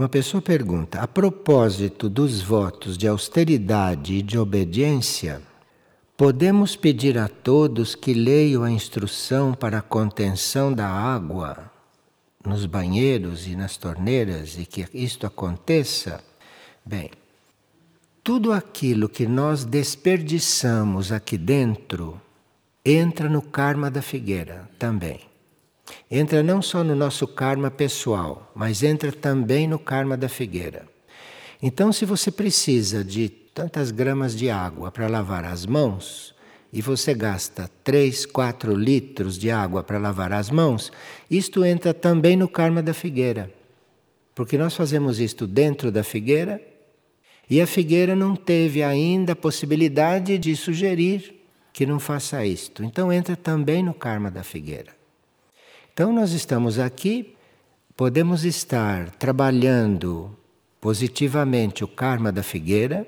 Uma pessoa pergunta: a propósito dos votos de austeridade e de obediência, podemos pedir a todos que leiam a instrução para a contenção da água nos banheiros e nas torneiras e que isto aconteça? Bem, tudo aquilo que nós desperdiçamos aqui dentro entra no karma da figueira também entra não só no nosso karma pessoal, mas entra também no karma da figueira. Então, se você precisa de tantas gramas de água para lavar as mãos, e você gasta 3, 4 litros de água para lavar as mãos, isto entra também no karma da figueira. Porque nós fazemos isto dentro da figueira e a figueira não teve ainda a possibilidade de sugerir que não faça isto. Então entra também no karma da figueira. Então, nós estamos aqui, podemos estar trabalhando positivamente o karma da figueira,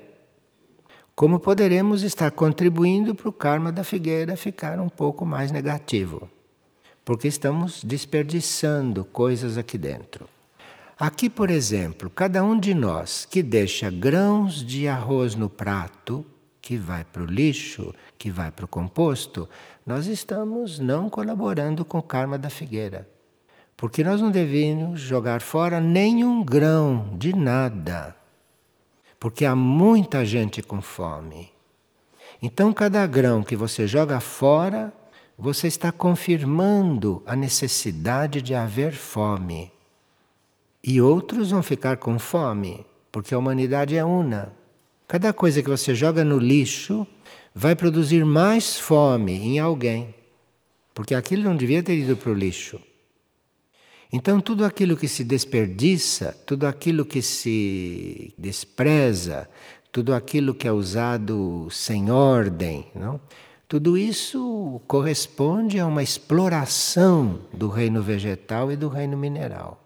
como poderemos estar contribuindo para o karma da figueira ficar um pouco mais negativo, porque estamos desperdiçando coisas aqui dentro. Aqui, por exemplo, cada um de nós que deixa grãos de arroz no prato, que vai para o lixo, que vai para o composto, nós estamos não colaborando com o karma da figueira. Porque nós não devemos jogar fora nenhum grão de nada. Porque há muita gente com fome. Então, cada grão que você joga fora, você está confirmando a necessidade de haver fome. E outros vão ficar com fome, porque a humanidade é una. Cada coisa que você joga no lixo vai produzir mais fome em alguém, porque aquilo não devia ter ido para o lixo. Então, tudo aquilo que se desperdiça, tudo aquilo que se despreza, tudo aquilo que é usado sem ordem, não? tudo isso corresponde a uma exploração do reino vegetal e do reino mineral.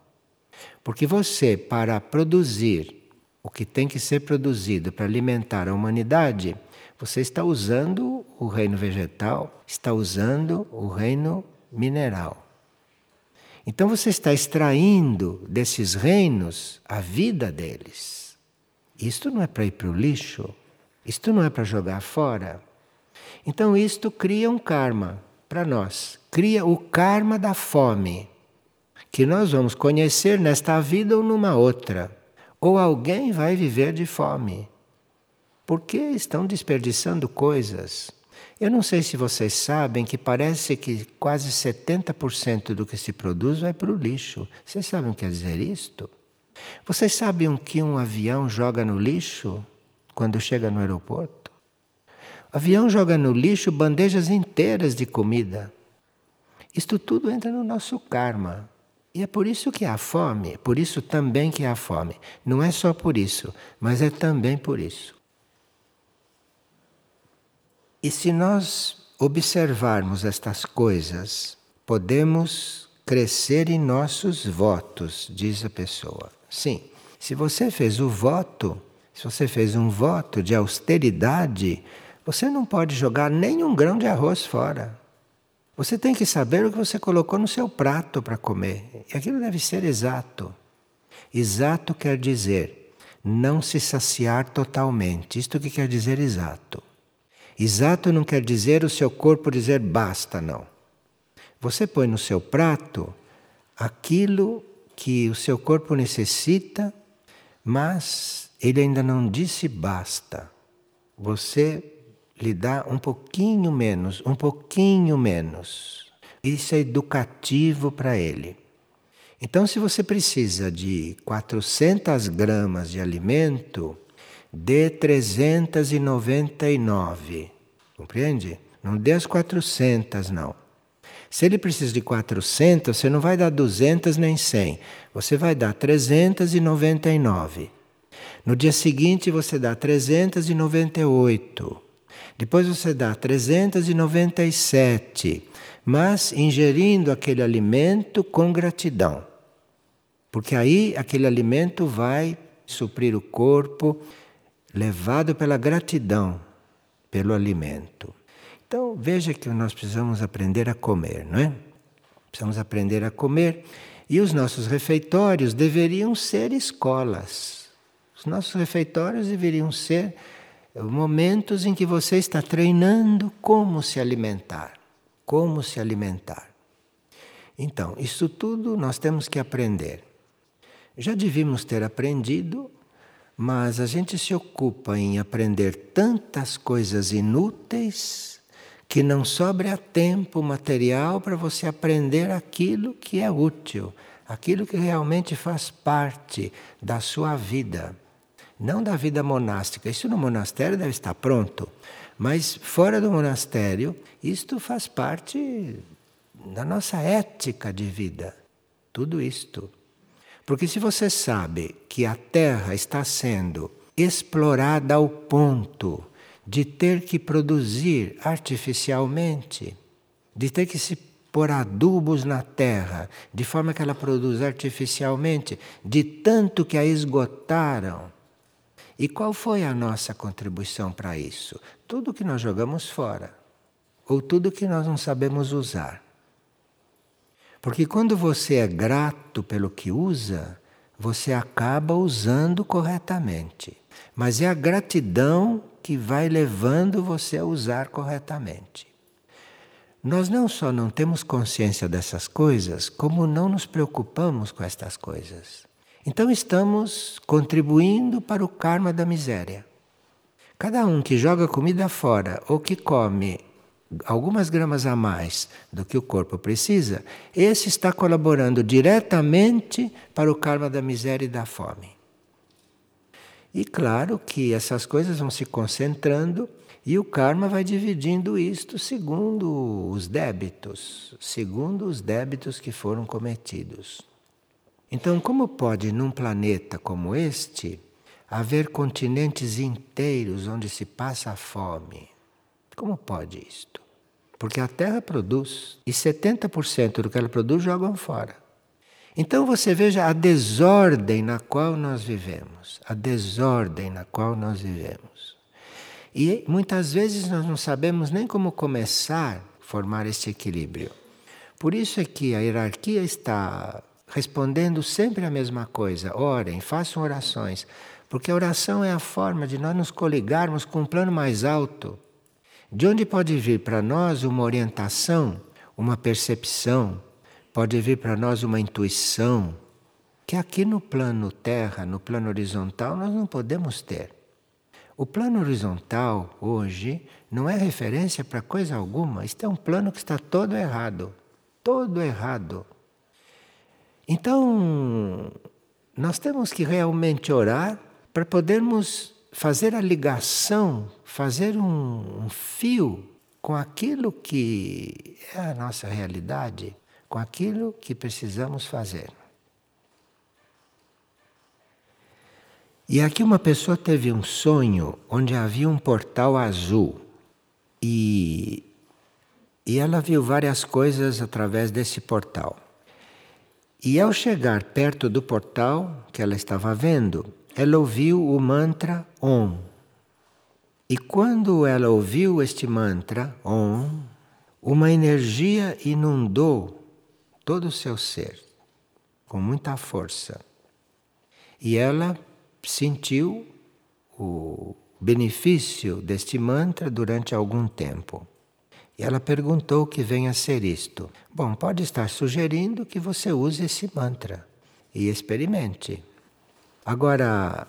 Porque você, para produzir o que tem que ser produzido para alimentar a humanidade, você está usando o reino vegetal, está usando o reino mineral. Então você está extraindo desses reinos a vida deles. Isto não é para ir para o lixo, isto não é para jogar fora. Então isto cria um karma para nós, cria o karma da fome, que nós vamos conhecer nesta vida ou numa outra ou alguém vai viver de fome. Porque estão desperdiçando coisas. Eu não sei se vocês sabem que parece que quase 70% do que se produz vai para o lixo. Vocês sabem o que quer dizer isto? Vocês sabem o que um avião joga no lixo quando chega no aeroporto? O avião joga no lixo bandejas inteiras de comida. Isto tudo entra no nosso karma. E é por isso que há fome, por isso também que há fome. Não é só por isso, mas é também por isso. E se nós observarmos estas coisas, podemos crescer em nossos votos, diz a pessoa. Sim, se você fez o voto, se você fez um voto de austeridade, você não pode jogar nenhum grão de arroz fora. Você tem que saber o que você colocou no seu prato para comer. E aquilo deve ser exato. Exato quer dizer não se saciar totalmente. Isto que quer dizer exato. Exato não quer dizer o seu corpo dizer basta, não. Você põe no seu prato aquilo que o seu corpo necessita, mas ele ainda não disse basta. Você lhe dá um pouquinho menos, um pouquinho menos. Isso é educativo para ele. Então, se você precisa de 400 gramas de alimento, dê 399. Compreende? Não dê as 400, não. Se ele precisa de 400, você não vai dar 200 nem 100. Você vai dar 399. No dia seguinte, você dá 398. Depois você dá 397, mas ingerindo aquele alimento com gratidão. Porque aí aquele alimento vai suprir o corpo, levado pela gratidão pelo alimento. Então veja que nós precisamos aprender a comer, não é? Precisamos aprender a comer E os nossos refeitórios deveriam ser escolas. Os nossos refeitórios deveriam ser momentos em que você está treinando como se alimentar. Como se alimentar. Então, isso tudo nós temos que aprender. Já devíamos ter aprendido, mas a gente se ocupa em aprender tantas coisas inúteis que não sobra tempo material para você aprender aquilo que é útil, aquilo que realmente faz parte da sua vida. Não da vida monástica. Isso no monastério deve estar pronto. Mas fora do monastério, isto faz parte da nossa ética de vida. Tudo isto. Porque se você sabe que a terra está sendo explorada ao ponto de ter que produzir artificialmente, de ter que se pôr adubos na terra, de forma que ela produz artificialmente, de tanto que a esgotaram. E qual foi a nossa contribuição para isso? Tudo que nós jogamos fora, ou tudo que nós não sabemos usar. Porque quando você é grato pelo que usa, você acaba usando corretamente. Mas é a gratidão que vai levando você a usar corretamente. Nós não só não temos consciência dessas coisas, como não nos preocupamos com estas coisas. Então estamos contribuindo para o karma da miséria. Cada um que joga comida fora ou que come algumas gramas a mais do que o corpo precisa, esse está colaborando diretamente para o karma da miséria e da fome. E claro que essas coisas vão se concentrando e o karma vai dividindo isto segundo os débitos, segundo os débitos que foram cometidos. Então, como pode num planeta como este haver continentes inteiros onde se passa a fome? Como pode isto? Porque a Terra produz e 70% do que ela produz jogam fora. Então você veja a desordem na qual nós vivemos, a desordem na qual nós vivemos. E muitas vezes nós não sabemos nem como começar a formar este equilíbrio. Por isso é que a hierarquia está respondendo sempre a mesma coisa. Orem, façam orações, porque a oração é a forma de nós nos coligarmos com um plano mais alto, de onde pode vir para nós uma orientação, uma percepção, pode vir para nós uma intuição que aqui no plano terra, no plano horizontal, nós não podemos ter. O plano horizontal hoje não é referência para coisa alguma. Este é um plano que está todo errado. Todo errado. Então, nós temos que realmente orar para podermos fazer a ligação, fazer um, um fio com aquilo que é a nossa realidade com aquilo que precisamos fazer. E aqui uma pessoa teve um sonho onde havia um portal azul e, e ela viu várias coisas através desse portal. E ao chegar perto do portal que ela estava vendo, ela ouviu o mantra Om. E quando ela ouviu este mantra Om, uma energia inundou todo o seu ser, com muita força. E ela sentiu o benefício deste mantra durante algum tempo. E ela perguntou o que vem a ser isto. Bom, pode estar sugerindo que você use esse mantra e experimente. Agora,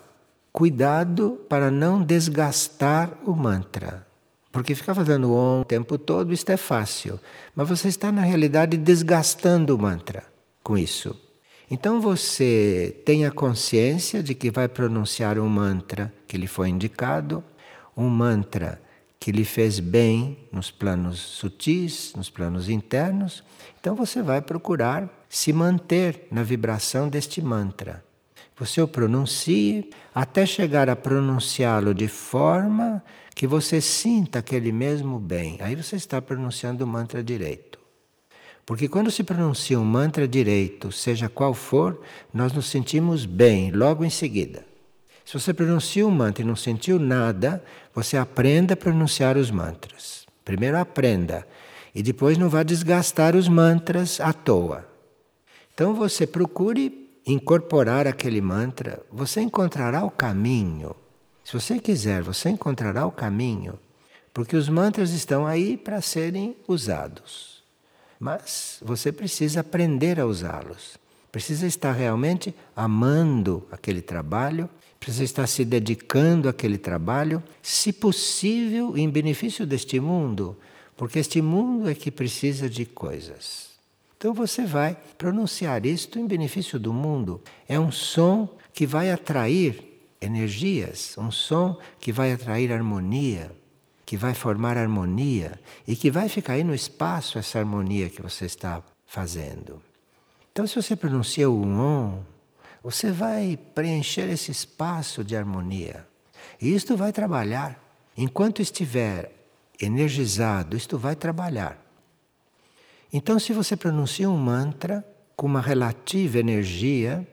cuidado para não desgastar o mantra. Porque ficar fazendo om o tempo todo, isto é fácil. Mas você está, na realidade, desgastando o mantra com isso. Então você tenha consciência de que vai pronunciar um mantra que lhe foi indicado, um mantra que lhe fez bem nos planos sutis, nos planos internos. Então você vai procurar se manter na vibração deste mantra. Você o pronuncie até chegar a pronunciá-lo de forma que você sinta aquele mesmo bem. Aí você está pronunciando o mantra direito. Porque quando se pronuncia um mantra direito, seja qual for, nós nos sentimos bem logo em seguida. Se você pronuncia um mantra e não sentiu nada, você aprenda a pronunciar os mantras. Primeiro aprenda e depois não vá desgastar os mantras à toa. Então você procure incorporar aquele mantra, você encontrará o caminho. Se você quiser, você encontrará o caminho, porque os mantras estão aí para serem usados. Mas você precisa aprender a usá-los. Precisa estar realmente amando aquele trabalho, precisa estar se dedicando àquele trabalho, se possível, em benefício deste mundo, porque este mundo é que precisa de coisas. Então você vai pronunciar isto em benefício do mundo. É um som que vai atrair energias, um som que vai atrair harmonia, que vai formar harmonia e que vai ficar aí no espaço essa harmonia que você está fazendo. Então, se você pronuncia o on, você vai preencher esse espaço de harmonia. E isto vai trabalhar. Enquanto estiver energizado, isto vai trabalhar. Então, se você pronuncia um mantra com uma relativa energia,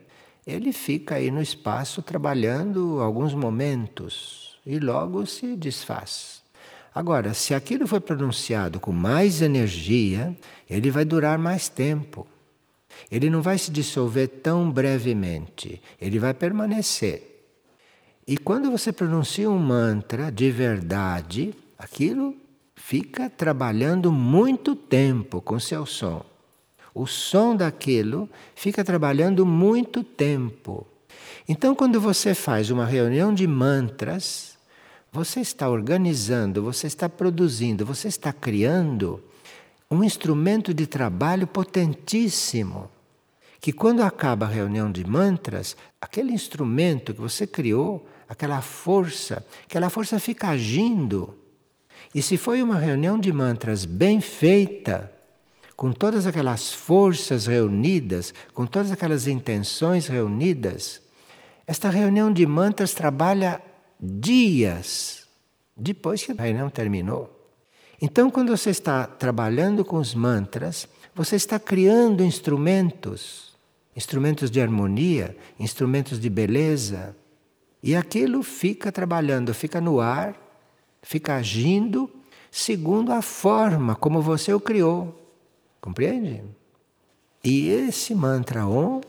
ele fica aí no espaço trabalhando alguns momentos e logo se desfaz. Agora, se aquilo foi pronunciado com mais energia, ele vai durar mais tempo. Ele não vai se dissolver tão brevemente, ele vai permanecer. E quando você pronuncia um mantra de verdade, aquilo fica trabalhando muito tempo com seu som. O som daquilo fica trabalhando muito tempo. Então, quando você faz uma reunião de mantras, você está organizando, você está produzindo, você está criando um instrumento de trabalho potentíssimo. Que quando acaba a reunião de mantras, aquele instrumento que você criou, aquela força, aquela força fica agindo e se foi uma reunião de mantras bem feita, com todas aquelas forças reunidas, com todas aquelas intenções reunidas, esta reunião de mantras trabalha dias depois que a reunião terminou. Então, quando você está trabalhando com os mantras, você está criando instrumentos, instrumentos de harmonia, instrumentos de beleza, e aquilo fica trabalhando, fica no ar fica agindo segundo a forma como você o criou. Compreende? E esse mantra Om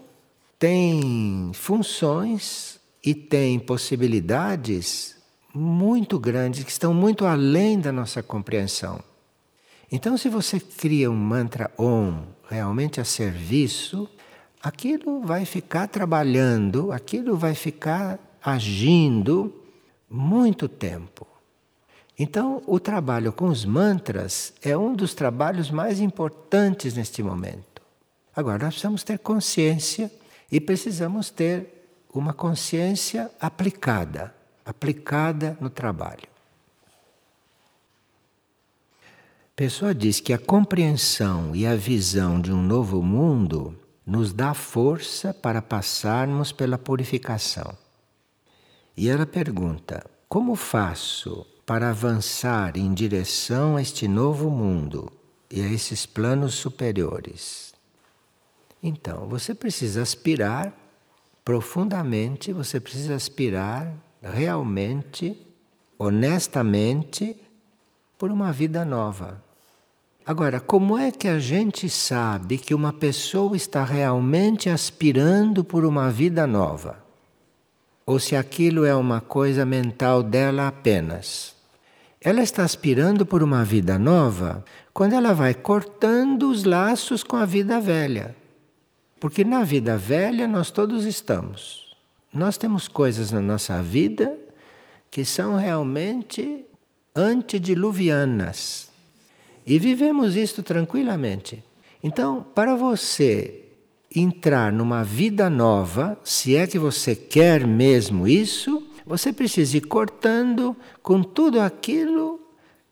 tem funções e tem possibilidades muito grandes que estão muito além da nossa compreensão. Então, se você cria um mantra Om realmente a serviço, aquilo vai ficar trabalhando, aquilo vai ficar agindo muito tempo. Então, o trabalho com os mantras é um dos trabalhos mais importantes neste momento. Agora, nós precisamos ter consciência e precisamos ter uma consciência aplicada aplicada no trabalho. Pessoa diz que a compreensão e a visão de um novo mundo nos dá força para passarmos pela purificação. E ela pergunta: como faço para avançar em direção a este novo mundo e a esses planos superiores. Então, você precisa aspirar profundamente, você precisa aspirar realmente, honestamente, por uma vida nova. Agora, como é que a gente sabe que uma pessoa está realmente aspirando por uma vida nova? Ou se aquilo é uma coisa mental dela apenas? Ela está aspirando por uma vida nova quando ela vai cortando os laços com a vida velha. Porque na vida velha nós todos estamos. Nós temos coisas na nossa vida que são realmente antediluvianas. E vivemos isto tranquilamente. Então, para você entrar numa vida nova, se é que você quer mesmo isso, você precisa ir cortando com tudo aquilo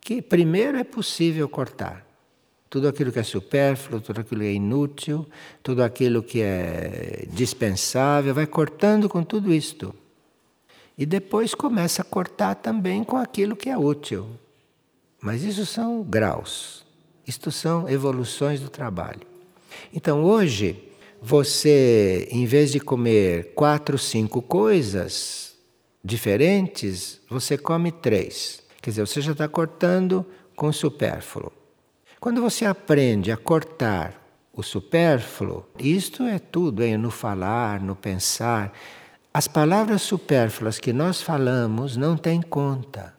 que primeiro é possível cortar. Tudo aquilo que é supérfluo, tudo aquilo que é inútil, tudo aquilo que é dispensável, vai cortando com tudo isto. E depois começa a cortar também com aquilo que é útil. Mas isso são graus. Isto são evoluções do trabalho. Então hoje, você, em vez de comer quatro, cinco coisas, diferentes, você come três. Quer dizer, você já está cortando com o supérfluo. Quando você aprende a cortar o supérfluo, isto é tudo, é no falar, no pensar. As palavras supérfluas que nós falamos não têm conta.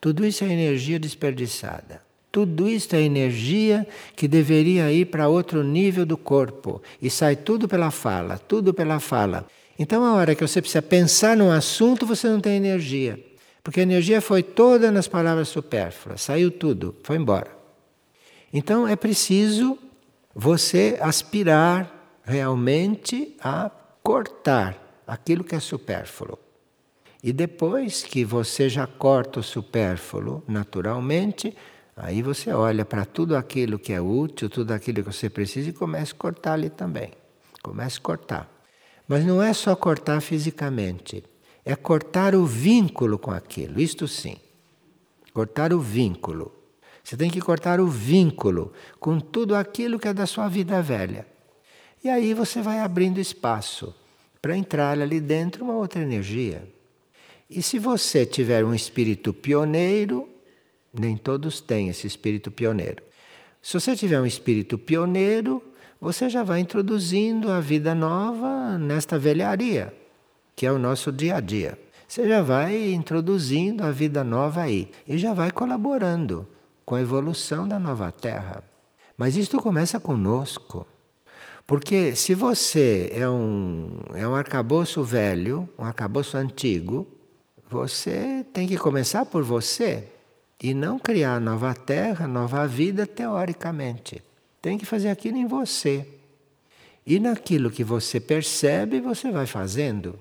Tudo isso é energia desperdiçada. Tudo isso é energia que deveria ir para outro nível do corpo. E sai tudo pela fala, tudo pela fala. Então, a hora que você precisa pensar num assunto, você não tem energia. Porque a energia foi toda nas palavras supérfluas, saiu tudo, foi embora. Então, é preciso você aspirar realmente a cortar aquilo que é supérfluo. E depois que você já corta o supérfluo naturalmente, aí você olha para tudo aquilo que é útil, tudo aquilo que você precisa e começa a cortar ali também. Começa a cortar. Mas não é só cortar fisicamente, é cortar o vínculo com aquilo, isto sim. Cortar o vínculo. Você tem que cortar o vínculo com tudo aquilo que é da sua vida velha. E aí você vai abrindo espaço para entrar ali dentro uma outra energia. E se você tiver um espírito pioneiro, nem todos têm esse espírito pioneiro. Se você tiver um espírito pioneiro, você já vai introduzindo a vida nova nesta velharia, que é o nosso dia a dia. Você já vai introduzindo a vida nova aí e já vai colaborando com a evolução da nova Terra. Mas isto começa conosco. Porque se você é um, é um arcabouço velho, um arcabouço antigo, você tem que começar por você e não criar nova terra, nova vida teoricamente. Tem que fazer aquilo em você. E naquilo que você percebe, você vai fazendo.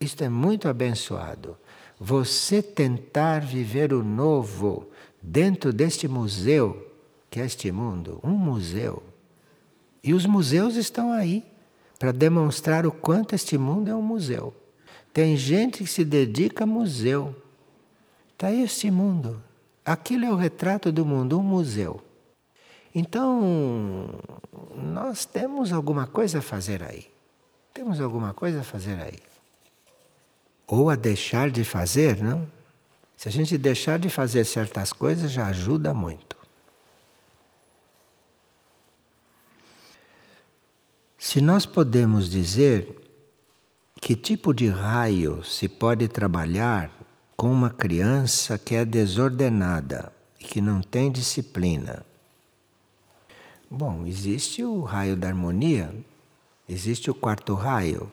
Isto é muito abençoado. Você tentar viver o novo dentro deste museu, que é este mundo, um museu. E os museus estão aí para demonstrar o quanto este mundo é um museu. Tem gente que se dedica a museu. Está aí este mundo. Aquilo é o retrato do mundo, um museu. Então, nós temos alguma coisa a fazer aí. Temos alguma coisa a fazer aí. Ou a deixar de fazer, não? Se a gente deixar de fazer certas coisas, já ajuda muito. Se nós podemos dizer que tipo de raio se pode trabalhar com uma criança que é desordenada e que não tem disciplina? Bom, existe o raio da harmonia, existe o quarto raio,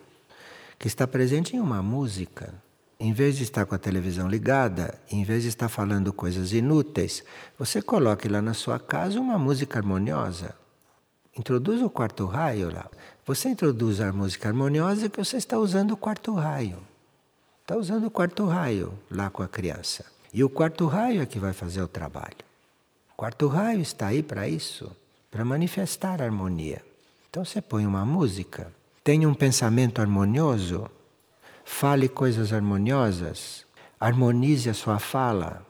que está presente em uma música em vez de estar com a televisão ligada, em vez de estar falando coisas inúteis, você coloque lá na sua casa uma música harmoniosa. Introduz o quarto raio lá. Você introduz a música harmoniosa que você está usando o quarto raio. Está usando o quarto raio lá com a criança. E o quarto raio é que vai fazer o trabalho. O quarto raio está aí para isso, para manifestar harmonia. Então você põe uma música, tem um pensamento harmonioso, fale coisas harmoniosas, harmonize a sua fala.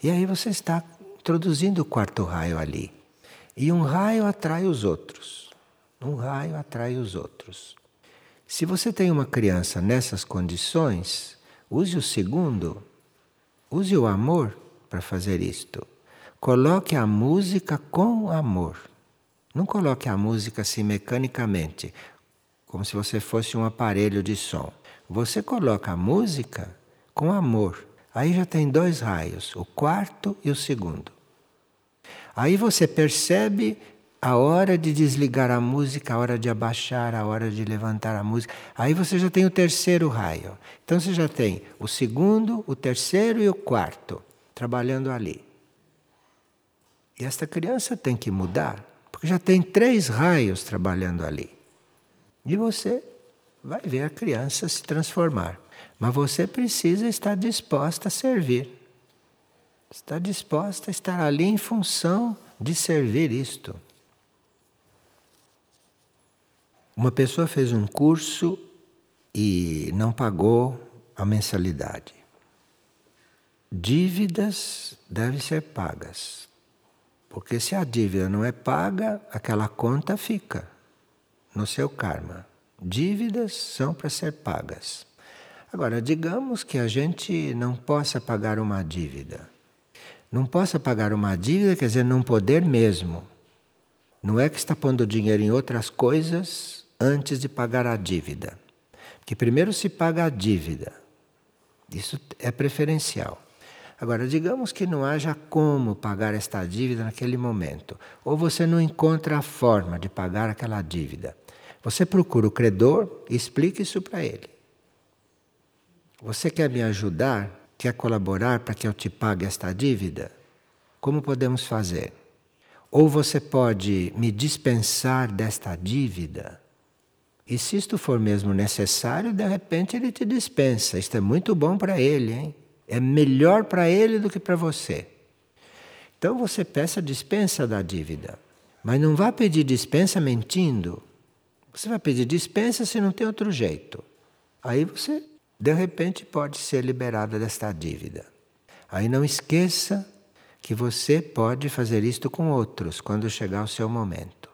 E aí você está introduzindo o quarto raio ali. E um raio atrai os outros. Um raio atrai os outros. Se você tem uma criança nessas condições, use o segundo, use o amor para fazer isto. Coloque a música com amor. Não coloque a música assim mecanicamente, como se você fosse um aparelho de som. Você coloca a música com amor. Aí já tem dois raios, o quarto e o segundo. Aí você percebe a hora de desligar a música, a hora de abaixar, a hora de levantar a música. Aí você já tem o terceiro raio. Então você já tem o segundo, o terceiro e o quarto trabalhando ali. E esta criança tem que mudar, porque já tem três raios trabalhando ali. E você vai ver a criança se transformar. Mas você precisa estar disposta a servir. Está disposta a estar ali em função de servir isto. Uma pessoa fez um curso e não pagou a mensalidade. Dívidas devem ser pagas. Porque se a dívida não é paga, aquela conta fica no seu karma. Dívidas são para ser pagas. Agora, digamos que a gente não possa pagar uma dívida. Não possa pagar uma dívida quer dizer não poder mesmo. Não é que está pondo dinheiro em outras coisas antes de pagar a dívida. Que primeiro se paga a dívida. Isso é preferencial. Agora, digamos que não haja como pagar esta dívida naquele momento, ou você não encontra a forma de pagar aquela dívida. Você procura o credor e explica isso para ele. Você quer me ajudar? Quer colaborar para que eu te pague esta dívida? Como podemos fazer? Ou você pode me dispensar desta dívida? E se isto for mesmo necessário, de repente ele te dispensa. Isto é muito bom para ele, hein? É melhor para ele do que para você. Então você peça dispensa da dívida. Mas não vá pedir dispensa mentindo. Você vai pedir dispensa se não tem outro jeito. Aí você, de repente, pode ser liberada desta dívida. Aí não esqueça que você pode fazer isto com outros quando chegar o seu momento.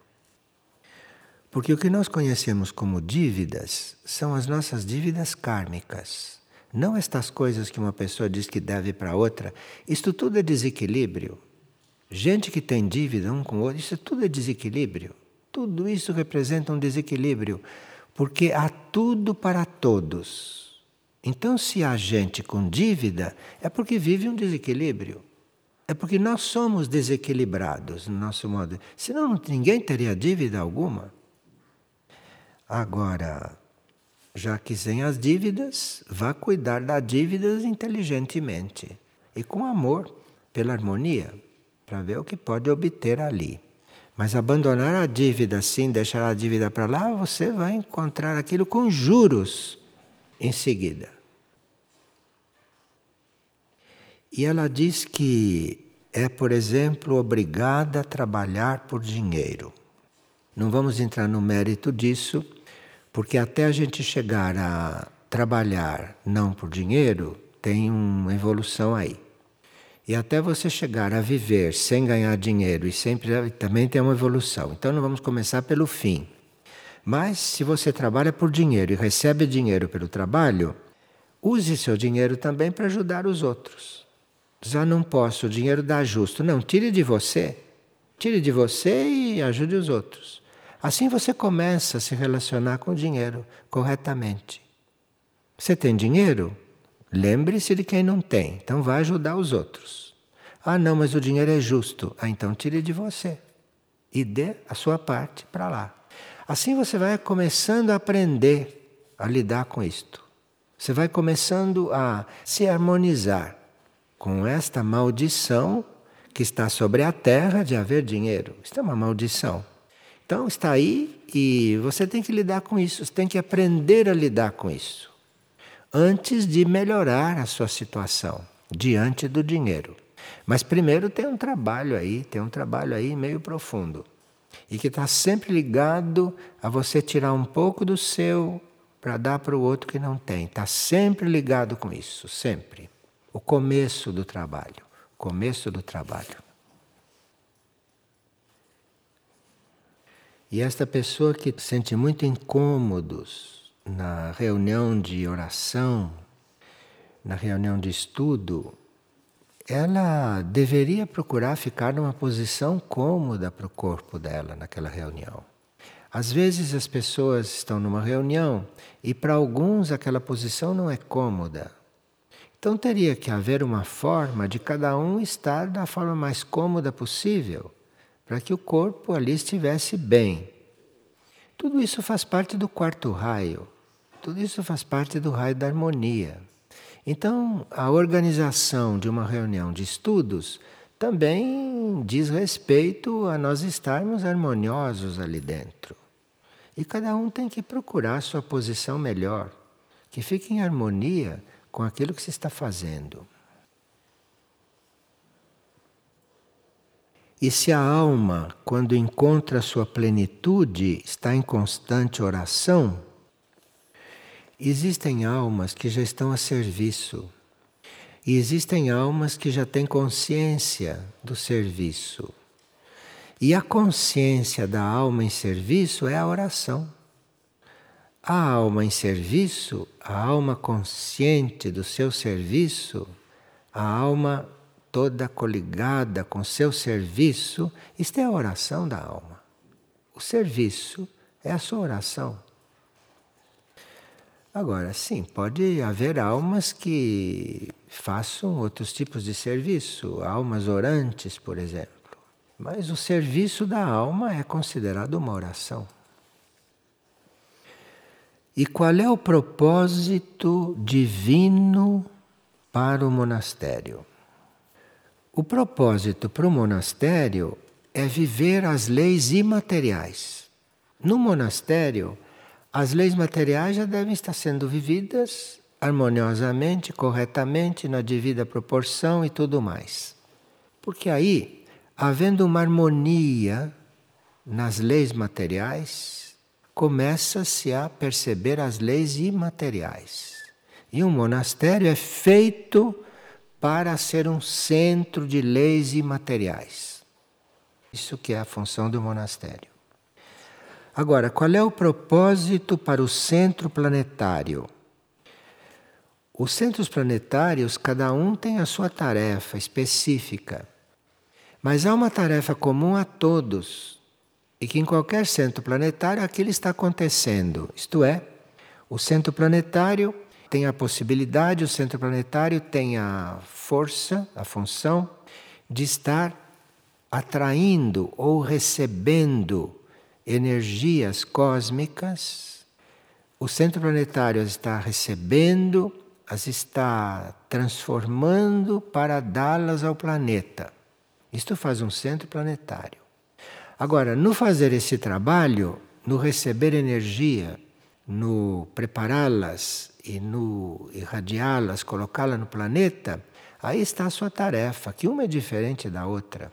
Porque o que nós conhecemos como dívidas são as nossas dívidas kármicas. Não estas coisas que uma pessoa diz que deve para outra. Isto tudo é desequilíbrio. Gente que tem dívida um com o outro, isso tudo é desequilíbrio. Tudo isso representa um desequilíbrio, porque há tudo para todos. Então, se há gente com dívida, é porque vive um desequilíbrio. É porque nós somos desequilibrados no nosso modo. Senão ninguém teria dívida alguma. Agora, já que sem as dívidas, vá cuidar das dívidas inteligentemente e com amor, pela harmonia, para ver o que pode obter ali. Mas abandonar a dívida assim, deixar a dívida para lá, você vai encontrar aquilo com juros em seguida. E ela diz que é, por exemplo, obrigada a trabalhar por dinheiro. Não vamos entrar no mérito disso, porque até a gente chegar a trabalhar não por dinheiro, tem uma evolução aí. E até você chegar a viver sem ganhar dinheiro e sempre também tem uma evolução. Então não vamos começar pelo fim. Mas se você trabalha por dinheiro e recebe dinheiro pelo trabalho, use seu dinheiro também para ajudar os outros. Já não posso, o dinheiro dá justo. Não, tire de você. Tire de você e ajude os outros. Assim você começa a se relacionar com o dinheiro corretamente. Você tem dinheiro? Lembre-se de quem não tem, então vai ajudar os outros. Ah, não, mas o dinheiro é justo. Ah, então tire de você e dê a sua parte para lá. Assim você vai começando a aprender a lidar com isto. Você vai começando a se harmonizar com esta maldição que está sobre a terra de haver dinheiro. Isto é uma maldição. Então está aí e você tem que lidar com isso, você tem que aprender a lidar com isso antes de melhorar a sua situação diante do dinheiro. Mas primeiro tem um trabalho aí, tem um trabalho aí meio profundo e que está sempre ligado a você tirar um pouco do seu para dar para o outro que não tem. Está sempre ligado com isso, sempre. O começo do trabalho, começo do trabalho. E esta pessoa que sente muito incômodos na reunião de oração, na reunião de estudo, ela deveria procurar ficar numa posição cômoda para o corpo dela naquela reunião. Às vezes as pessoas estão numa reunião e para alguns aquela posição não é cômoda. Então teria que haver uma forma de cada um estar da forma mais cômoda possível para que o corpo ali estivesse bem. Tudo isso faz parte do quarto raio, tudo isso faz parte do raio da harmonia. Então, a organização de uma reunião de estudos também diz respeito a nós estarmos harmoniosos ali dentro. E cada um tem que procurar sua posição melhor, que fique em harmonia com aquilo que se está fazendo. E se a alma, quando encontra sua plenitude, está em constante oração, existem almas que já estão a serviço. E existem almas que já têm consciência do serviço. E a consciência da alma em serviço é a oração. A alma em serviço, a alma consciente do seu serviço, a alma toda coligada com seu serviço, isto é a oração da alma. O serviço é a sua oração. Agora, sim, pode haver almas que façam outros tipos de serviço, almas orantes, por exemplo. Mas o serviço da alma é considerado uma oração. E qual é o propósito divino para o monastério? O propósito para o monastério é viver as leis imateriais. No monastério, as leis materiais já devem estar sendo vividas harmoniosamente, corretamente, na devida proporção e tudo mais. Porque aí, havendo uma harmonia nas leis materiais, começa-se a perceber as leis imateriais. E um monastério é feito para ser um centro de leis imateriais. Isso que é a função do monastério. Agora, qual é o propósito para o centro planetário? Os centros planetários, cada um tem a sua tarefa específica. Mas há uma tarefa comum a todos, e que em qualquer centro planetário aquilo está acontecendo. Isto é, o centro planetário tem a possibilidade, o centro planetário tem a força, a função de estar atraindo ou recebendo energias cósmicas. O centro planetário as está recebendo, as está transformando para dá-las ao planeta. Isto faz um centro planetário. Agora, no fazer esse trabalho, no receber energia, no prepará-las e no irradiá-las, colocá-las no planeta, aí está a sua tarefa, que uma é diferente da outra.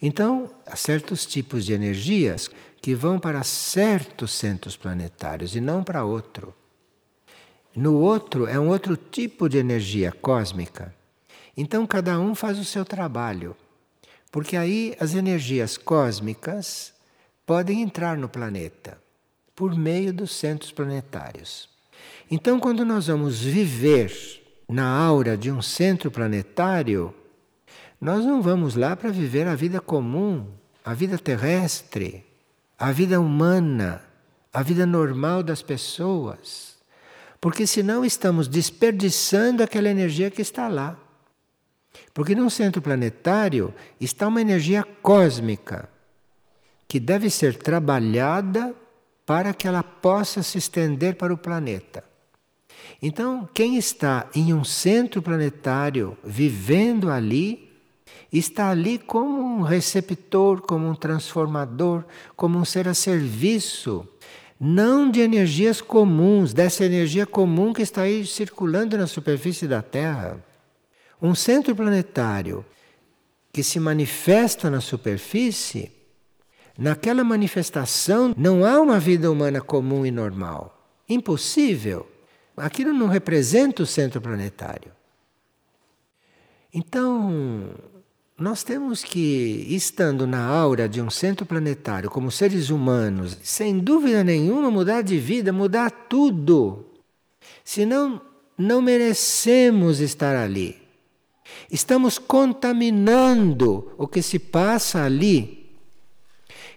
Então, há certos tipos de energias que vão para certos centros planetários e não para outro. No outro é um outro tipo de energia cósmica. Então, cada um faz o seu trabalho. Porque aí as energias cósmicas podem entrar no planeta por meio dos centros planetários. Então, quando nós vamos viver na aura de um centro planetário, nós não vamos lá para viver a vida comum, a vida terrestre, a vida humana, a vida normal das pessoas. Porque senão estamos desperdiçando aquela energia que está lá. Porque num centro planetário está uma energia cósmica que deve ser trabalhada para que ela possa se estender para o planeta. Então, quem está em um centro planetário, vivendo ali, está ali como um receptor, como um transformador, como um ser a serviço, não de energias comuns, dessa energia comum que está aí circulando na superfície da Terra. Um centro planetário que se manifesta na superfície Naquela manifestação não há uma vida humana comum e normal. Impossível. Aquilo não representa o centro planetário. Então, nós temos que, estando na aura de um centro planetário, como seres humanos, sem dúvida nenhuma, mudar de vida, mudar tudo. Senão, não merecemos estar ali. Estamos contaminando o que se passa ali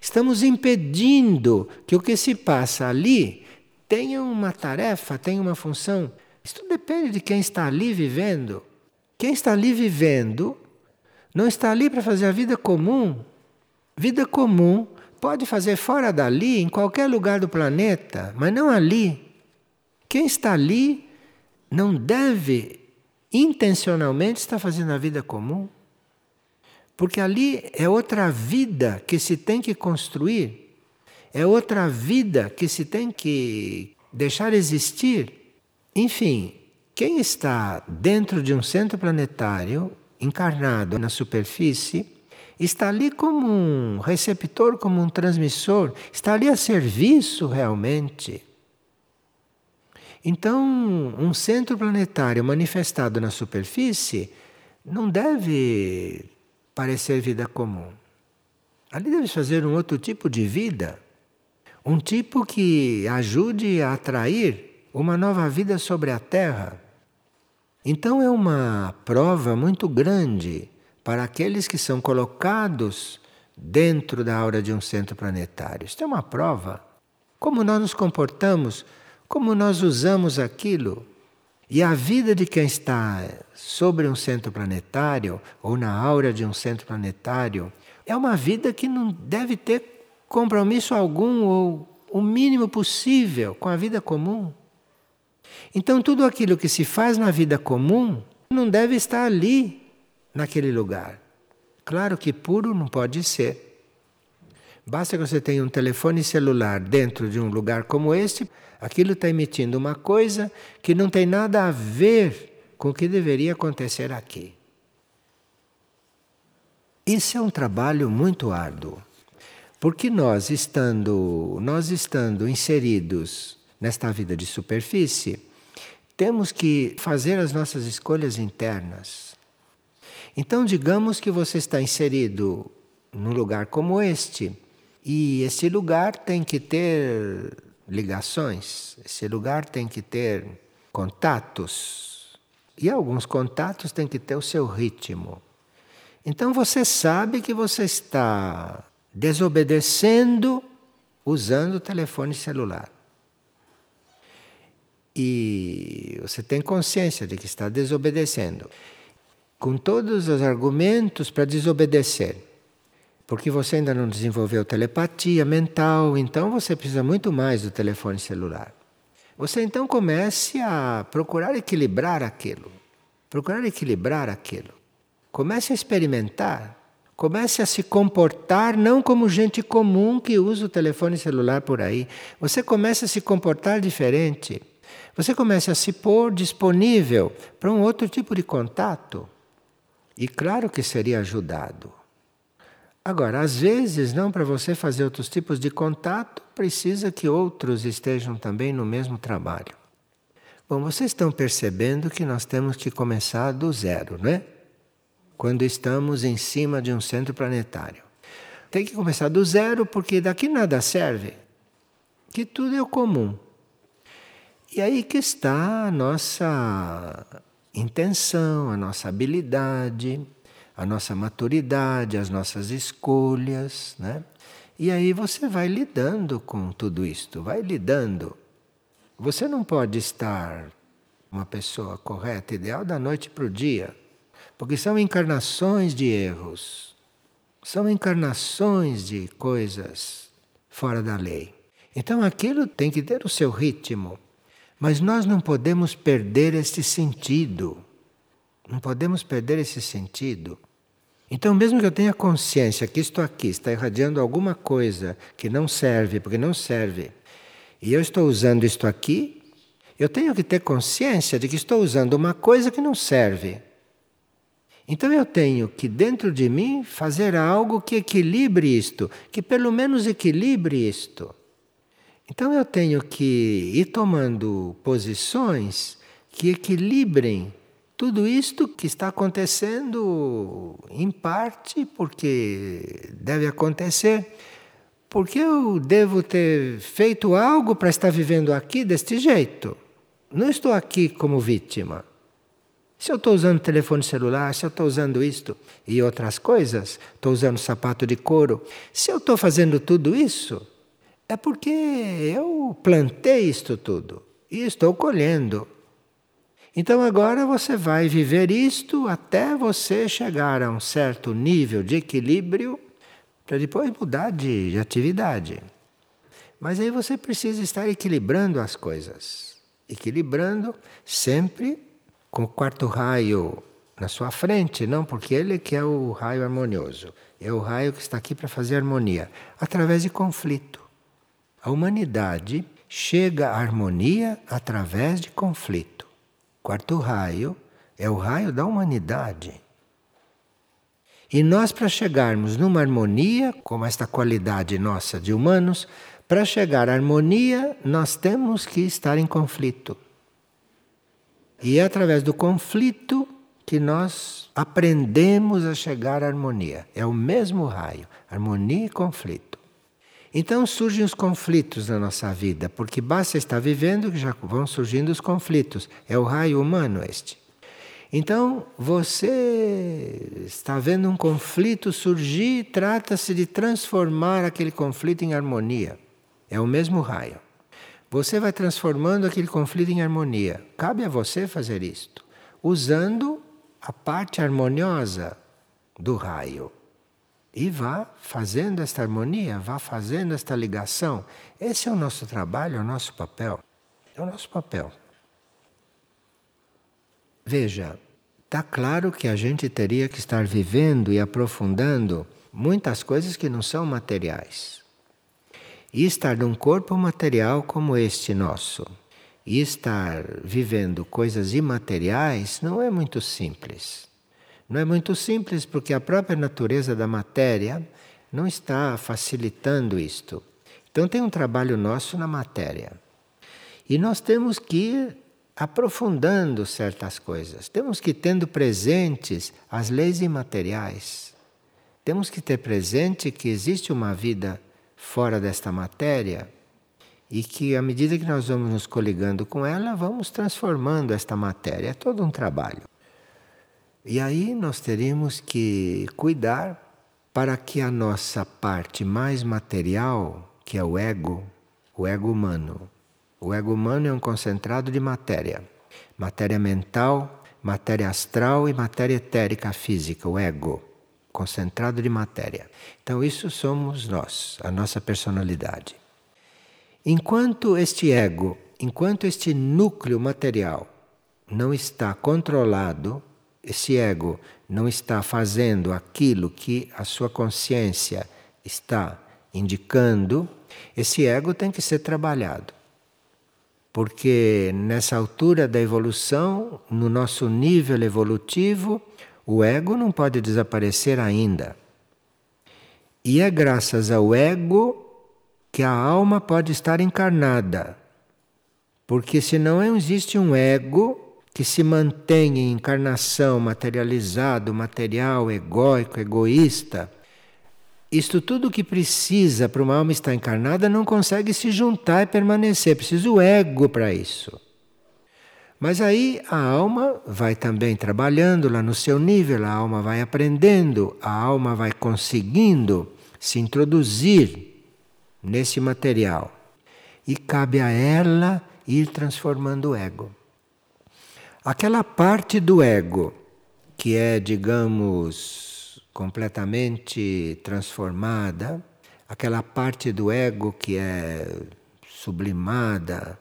Estamos impedindo que o que se passa ali tenha uma tarefa, tenha uma função. Isso depende de quem está ali vivendo. Quem está ali vivendo não está ali para fazer a vida comum. Vida comum pode fazer fora dali, em qualquer lugar do planeta, mas não ali. Quem está ali não deve intencionalmente estar fazendo a vida comum. Porque ali é outra vida que se tem que construir, é outra vida que se tem que deixar existir. Enfim, quem está dentro de um centro planetário, encarnado na superfície, está ali como um receptor, como um transmissor, está ali a serviço realmente. Então, um centro planetário manifestado na superfície não deve parecer vida comum. Ali deve fazer um outro tipo de vida, um tipo que ajude a atrair uma nova vida sobre a Terra. Então é uma prova muito grande para aqueles que são colocados dentro da aura de um centro planetário. Isto é uma prova. Como nós nos comportamos, como nós usamos aquilo. E a vida de quem está sobre um centro planetário ou na aura de um centro planetário é uma vida que não deve ter compromisso algum ou o mínimo possível com a vida comum. Então, tudo aquilo que se faz na vida comum não deve estar ali, naquele lugar. Claro que puro não pode ser. Basta que você tenha um telefone celular dentro de um lugar como este, aquilo está emitindo uma coisa que não tem nada a ver com o que deveria acontecer aqui. Isso é um trabalho muito árduo. Porque nós estando, nós estando inseridos nesta vida de superfície, temos que fazer as nossas escolhas internas. Então, digamos que você está inserido num lugar como este, e esse lugar tem que ter ligações, esse lugar tem que ter contatos. E alguns contatos têm que ter o seu ritmo. Então você sabe que você está desobedecendo usando o telefone celular. E você tem consciência de que está desobedecendo, com todos os argumentos para desobedecer. Porque você ainda não desenvolveu telepatia mental, então você precisa muito mais do telefone celular. Você então comece a procurar equilibrar aquilo. Procurar equilibrar aquilo. Comece a experimentar Comece a se comportar não como gente comum que usa o telefone celular por aí. Você comece a se comportar diferente. Você comece a se pôr disponível para um outro tipo de contato. E claro que seria ajudado. Agora, às vezes, não para você fazer outros tipos de contato, precisa que outros estejam também no mesmo trabalho. Bom, vocês estão percebendo que nós temos que começar do zero, não é? quando estamos em cima de um centro planetário. Tem que começar do zero, porque daqui nada serve, que tudo é o comum. E aí que está a nossa intenção, a nossa habilidade, a nossa maturidade, as nossas escolhas, né? E aí você vai lidando com tudo isto, vai lidando. Você não pode estar uma pessoa correta, ideal da noite para o dia. Porque são encarnações de erros, são encarnações de coisas fora da lei. Então aquilo tem que ter o seu ritmo. Mas nós não podemos perder esse sentido. Não podemos perder esse sentido. Então, mesmo que eu tenha consciência que isto aqui está irradiando alguma coisa que não serve, porque não serve, e eu estou usando isto aqui, eu tenho que ter consciência de que estou usando uma coisa que não serve. Então eu tenho que, dentro de mim, fazer algo que equilibre isto, que pelo menos equilibre isto. Então eu tenho que ir tomando posições que equilibrem tudo isto que está acontecendo, em parte porque deve acontecer, porque eu devo ter feito algo para estar vivendo aqui deste jeito. Não estou aqui como vítima. Se eu estou usando telefone celular, se eu estou usando isto e outras coisas, estou usando sapato de couro, se eu estou fazendo tudo isso, é porque eu plantei isto tudo e estou colhendo. Então agora você vai viver isto até você chegar a um certo nível de equilíbrio para depois mudar de, de atividade. Mas aí você precisa estar equilibrando as coisas. Equilibrando sempre com o quarto raio na sua frente, não, porque ele que é o raio harmonioso, é o raio que está aqui para fazer harmonia, através de conflito. A humanidade chega à harmonia através de conflito. Quarto raio é o raio da humanidade. E nós, para chegarmos numa harmonia, com esta qualidade nossa de humanos, para chegar à harmonia, nós temos que estar em conflito. E é através do conflito que nós aprendemos a chegar à harmonia. É o mesmo raio, harmonia e conflito. Então surgem os conflitos na nossa vida, porque basta estar vivendo que já vão surgindo os conflitos. É o raio humano este. Então você está vendo um conflito surgir, trata-se de transformar aquele conflito em harmonia. É o mesmo raio. Você vai transformando aquele conflito em harmonia. Cabe a você fazer isto, usando a parte harmoniosa do raio. E vá fazendo esta harmonia, vá fazendo esta ligação. Esse é o nosso trabalho, é o nosso papel. É o nosso papel. Veja, está claro que a gente teria que estar vivendo e aprofundando muitas coisas que não são materiais. E estar num corpo material como este nosso, e estar vivendo coisas imateriais não é muito simples. Não é muito simples porque a própria natureza da matéria não está facilitando isto. Então tem um trabalho nosso na matéria. E nós temos que ir aprofundando certas coisas. Temos que ir tendo presentes as leis imateriais. Temos que ter presente que existe uma vida fora desta matéria e que, à medida que nós vamos nos coligando com ela, vamos transformando esta matéria. É todo um trabalho. E aí nós teríamos que cuidar para que a nossa parte mais material, que é o ego, o ego humano, o ego humano é um concentrado de matéria. Matéria mental, matéria astral e matéria etérica física, o ego. Concentrado de matéria. Então, isso somos nós, a nossa personalidade. Enquanto este ego, enquanto este núcleo material não está controlado, esse ego não está fazendo aquilo que a sua consciência está indicando, esse ego tem que ser trabalhado. Porque nessa altura da evolução, no nosso nível evolutivo, o ego não pode desaparecer ainda. E é graças ao ego que a alma pode estar encarnada. Porque se não existe um ego que se mantém em encarnação materializado, material, egóico, egoísta, isto tudo que precisa para uma alma estar encarnada não consegue se juntar e permanecer, precisa o ego para isso. Mas aí a alma vai também trabalhando lá no seu nível, a alma vai aprendendo, a alma vai conseguindo se introduzir nesse material. E cabe a ela ir transformando o ego. Aquela parte do ego que é, digamos, completamente transformada, aquela parte do ego que é sublimada,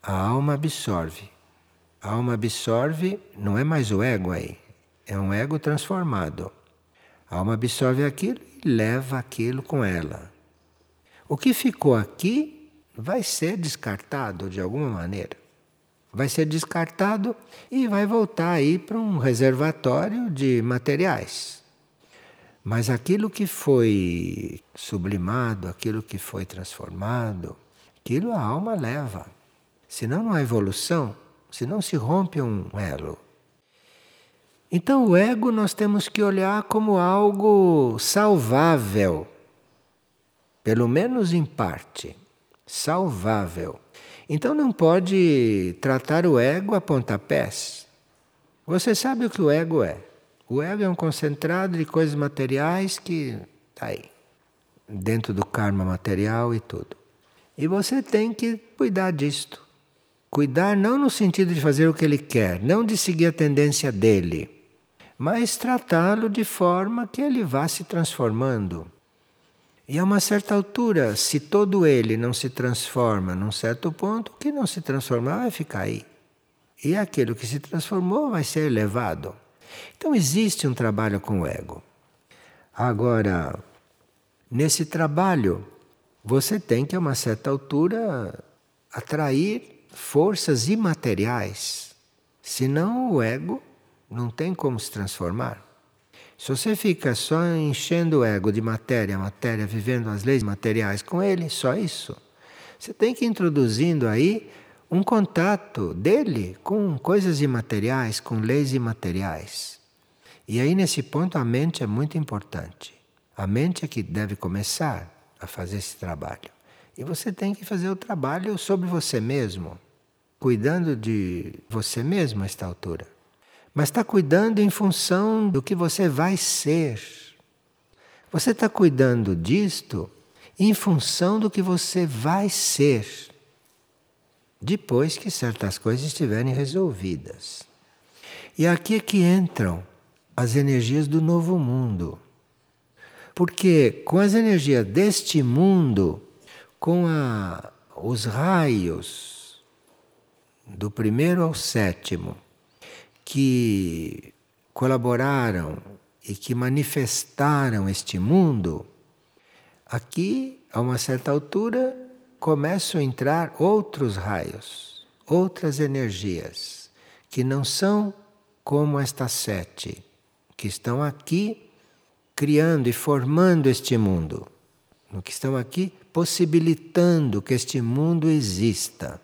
a alma absorve. A alma absorve, não é mais o ego aí, é um ego transformado. A alma absorve aquilo e leva aquilo com ela. O que ficou aqui vai ser descartado de alguma maneira. Vai ser descartado e vai voltar aí para um reservatório de materiais. Mas aquilo que foi sublimado, aquilo que foi transformado, aquilo a alma leva. Senão não há evolução, senão se rompe um elo. Então o ego nós temos que olhar como algo salvável, pelo menos em parte, salvável. Então não pode tratar o ego a pontapés. Você sabe o que o ego é. O ego é um concentrado de coisas materiais que está aí, dentro do karma material e tudo. E você tem que cuidar disto. Cuidar não no sentido de fazer o que ele quer, não de seguir a tendência dele, mas tratá-lo de forma que ele vá se transformando. E a uma certa altura, se todo ele não se transforma num certo ponto, o que não se transformar vai ficar aí. E aquilo que se transformou vai ser elevado. Então existe um trabalho com o ego. Agora, nesse trabalho, você tem que, a uma certa altura, atrair forças imateriais. Senão, o ego não tem como se transformar. Se você fica só enchendo o ego de matéria, matéria, vivendo as leis materiais com ele, só isso. Você tem que ir introduzindo aí um contato dele com coisas imateriais, com leis imateriais. E aí, nesse ponto, a mente é muito importante. A mente é que deve começar a fazer esse trabalho. E você tem que fazer o trabalho sobre você mesmo, cuidando de você mesmo a esta altura. Mas está cuidando em função do que você vai ser. Você está cuidando disto em função do que você vai ser, depois que certas coisas estiverem resolvidas. E aqui é que entram as energias do novo mundo. Porque com as energias deste mundo, com a, os raios do primeiro ao sétimo, que colaboraram e que manifestaram este mundo, aqui, a uma certa altura, começam a entrar outros raios, outras energias, que não são como estas sete, que estão aqui criando e formando este mundo, no que estão aqui possibilitando que este mundo exista.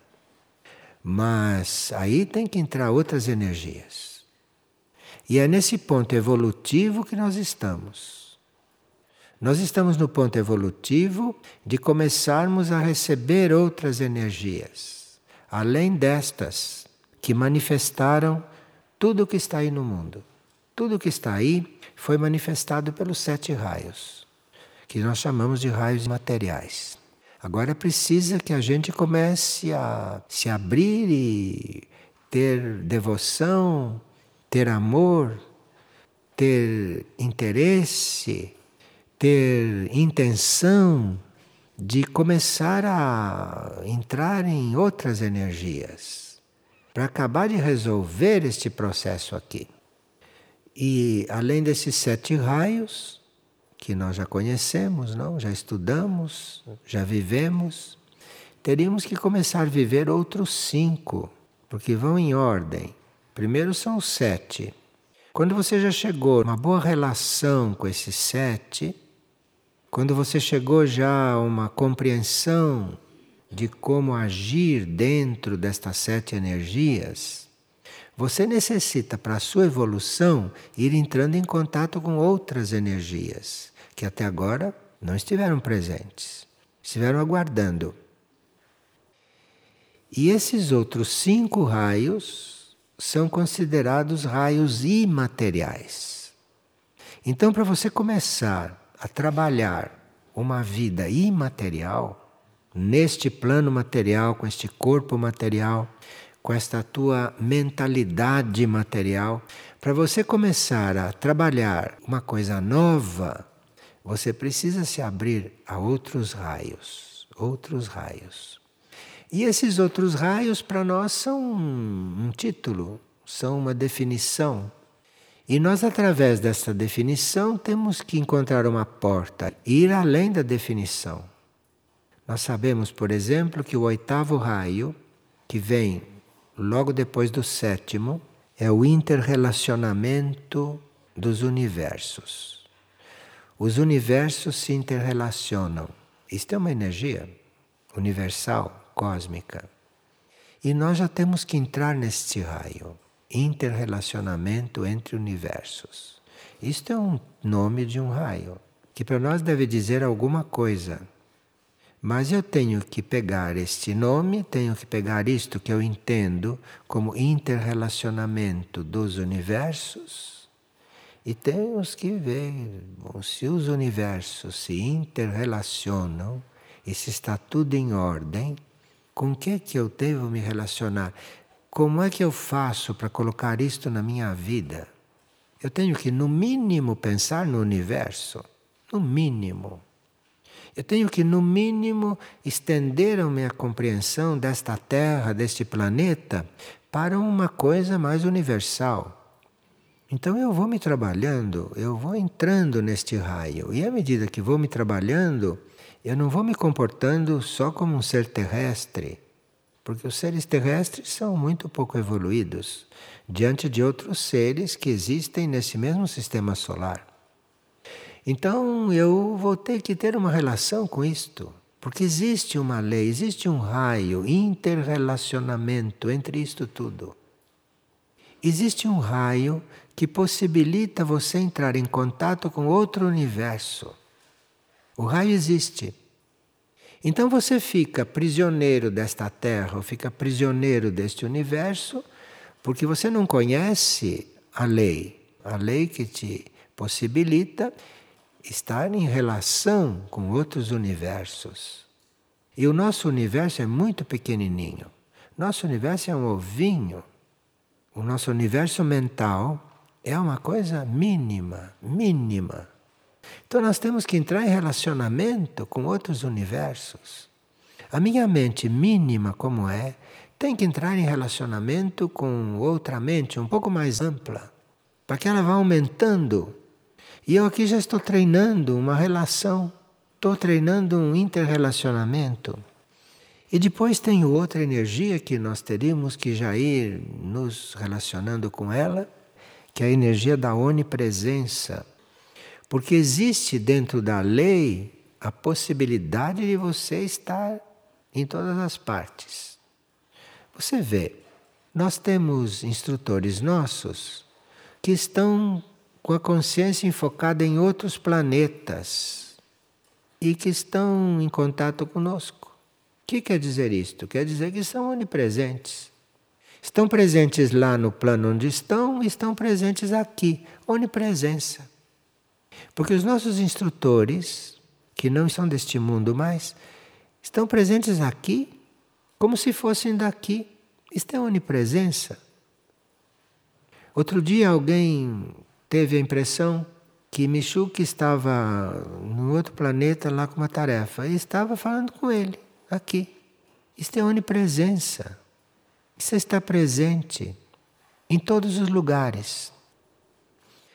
Mas aí tem que entrar outras energias. E é nesse ponto evolutivo que nós estamos. Nós estamos no ponto evolutivo de começarmos a receber outras energias, além destas que manifestaram tudo o que está aí no mundo. Tudo o que está aí foi manifestado pelos sete raios, que nós chamamos de raios materiais. Agora precisa que a gente comece a se abrir e ter devoção, ter amor, ter interesse, ter intenção de começar a entrar em outras energias, para acabar de resolver este processo aqui. E além desses sete raios, que nós já conhecemos, não? já estudamos, já vivemos, teríamos que começar a viver outros cinco, porque vão em ordem. Primeiro são os sete. Quando você já chegou uma boa relação com esses sete, quando você chegou já a uma compreensão de como agir dentro destas sete energias, você necessita, para a sua evolução, ir entrando em contato com outras energias que até agora não estiveram presentes, estiveram aguardando. E esses outros cinco raios são considerados raios imateriais. Então, para você começar a trabalhar uma vida imaterial, neste plano material, com este corpo material, com esta tua mentalidade material, para você começar a trabalhar uma coisa nova, você precisa se abrir a outros raios, outros raios. E esses outros raios para nós são um título, são uma definição. E nós, através dessa definição, temos que encontrar uma porta, ir além da definição. Nós sabemos, por exemplo, que o oitavo raio, que vem logo depois do sétimo, é o interrelacionamento dos universos. Os universos se interrelacionam. Isto é uma energia universal, cósmica. E nós já temos que entrar neste raio interrelacionamento entre universos. Isto é um nome de um raio, que para nós deve dizer alguma coisa. Mas eu tenho que pegar este nome, tenho que pegar isto que eu entendo como interrelacionamento dos universos e temos que ver bom, se os universos se interrelacionam e se está tudo em ordem, com que que eu devo me relacionar? Como é que eu faço para colocar isto na minha vida? Eu tenho que, no mínimo, pensar no universo. No mínimo. Eu tenho que, no mínimo, estender a minha compreensão desta Terra, deste planeta, para uma coisa mais universal. Então eu vou me trabalhando, eu vou entrando neste raio, e à medida que vou me trabalhando, eu não vou me comportando só como um ser terrestre, porque os seres terrestres são muito pouco evoluídos diante de outros seres que existem nesse mesmo sistema solar. Então eu vou ter que ter uma relação com isto, porque existe uma lei, existe um raio, interrelacionamento entre isto tudo. Existe um raio que possibilita você entrar em contato com outro universo. O raio existe. Então você fica prisioneiro desta terra, ou fica prisioneiro deste universo, porque você não conhece a lei, a lei que te possibilita estar em relação com outros universos. E o nosso universo é muito pequenininho. Nosso universo é um ovinho. O nosso universo mental é uma coisa mínima, mínima. Então nós temos que entrar em relacionamento com outros universos. A minha mente mínima como é, tem que entrar em relacionamento com outra mente um pouco mais ampla, para que ela vá aumentando. E eu aqui já estou treinando uma relação, estou treinando um interrelacionamento. E depois tem outra energia que nós teríamos que já ir nos relacionando com ela, que é a energia da onipresença. Porque existe dentro da lei a possibilidade de você estar em todas as partes. Você vê, nós temos instrutores nossos que estão com a consciência enfocada em outros planetas e que estão em contato conosco. O que quer dizer isto? Quer dizer que são onipresentes. Estão presentes lá no plano onde estão e estão presentes aqui. Onipresença. Porque os nossos instrutores, que não são deste mundo mais, estão presentes aqui como se fossem daqui. Isto é onipresença. Outro dia alguém teve a impressão que Michuque estava num outro planeta lá com uma tarefa e estava falando com ele aqui. Isto é onipresença. Isso está presente em todos os lugares.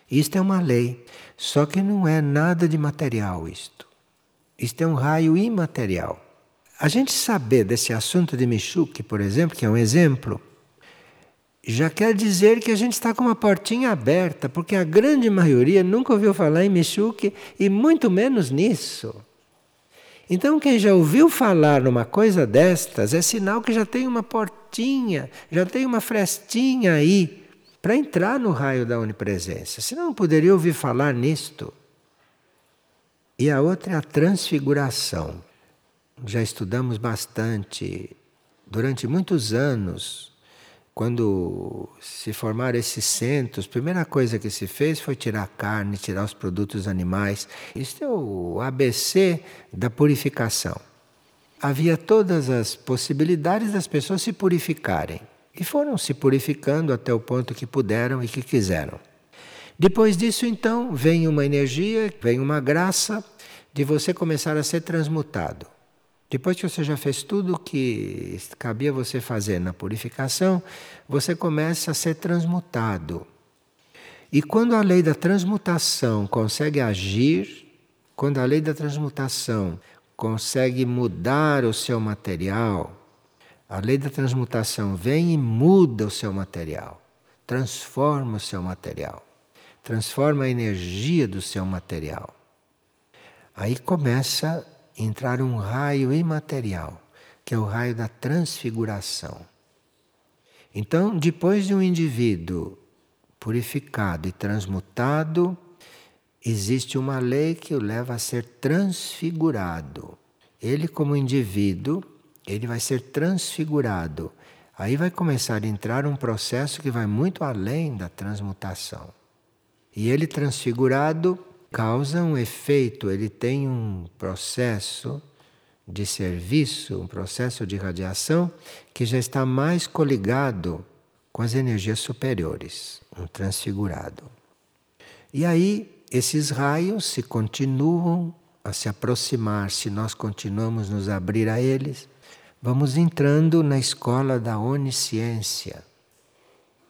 Isto é uma lei, só que não é nada de material isto. Isto é um raio imaterial. A gente saber desse assunto de Michuque, por exemplo, que é um exemplo, já quer dizer que a gente está com uma portinha aberta, porque a grande maioria nunca ouviu falar em Michuque e muito menos nisso. Então, quem já ouviu falar numa coisa destas é sinal que já tem uma portinha, já tem uma frestinha aí para entrar no raio da onipresença. Senão não poderia ouvir falar nisto. E a outra é a transfiguração. Já estudamos bastante durante muitos anos. Quando se formaram esses centros, a primeira coisa que se fez foi tirar a carne, tirar os produtos animais. Isso é o ABC da purificação. Havia todas as possibilidades das pessoas se purificarem. E foram se purificando até o ponto que puderam e que quiseram. Depois disso, então, vem uma energia, vem uma graça de você começar a ser transmutado. Depois que você já fez tudo o que cabia você fazer na purificação, você começa a ser transmutado. E quando a lei da transmutação consegue agir, quando a lei da transmutação consegue mudar o seu material, a lei da transmutação vem e muda o seu material, transforma o seu material, transforma a energia do seu material. Aí começa entrar um raio imaterial, que é o raio da transfiguração. Então, depois de um indivíduo purificado e transmutado, existe uma lei que o leva a ser transfigurado. Ele, como indivíduo, ele vai ser transfigurado. Aí vai começar a entrar um processo que vai muito além da transmutação. E ele transfigurado causa um efeito, ele tem um processo de serviço, um processo de radiação que já está mais coligado com as energias superiores, um transfigurado. E aí esses raios se continuam a se aproximar, se nós continuamos nos abrir a eles, vamos entrando na escola da onisciência.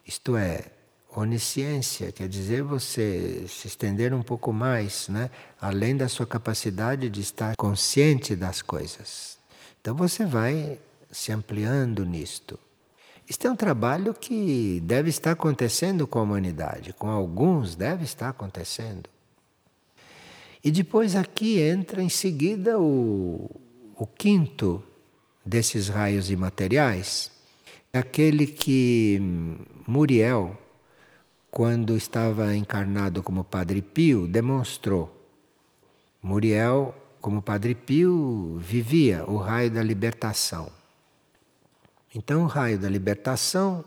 Isto é, onisciência quer dizer você se estender um pouco mais, né? além da sua capacidade de estar consciente das coisas. Então você vai se ampliando nisto. Isto é um trabalho que deve estar acontecendo com a humanidade, com alguns deve estar acontecendo. E depois aqui entra em seguida o, o quinto desses raios imateriais, aquele que Muriel, quando estava encarnado como Padre Pio, demonstrou. Muriel, como Padre Pio, vivia o raio da libertação. Então, o raio da libertação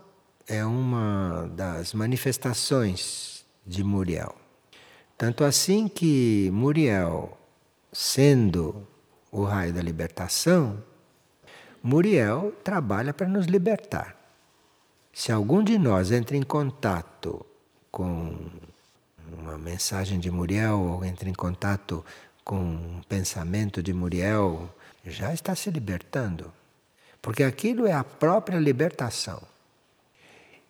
é uma das manifestações de Muriel. Tanto assim que Muriel, sendo o raio da libertação, Muriel trabalha para nos libertar. Se algum de nós entra em contato com uma mensagem de Muriel ou entra em contato com um pensamento de Muriel, já está se libertando. Porque aquilo é a própria libertação.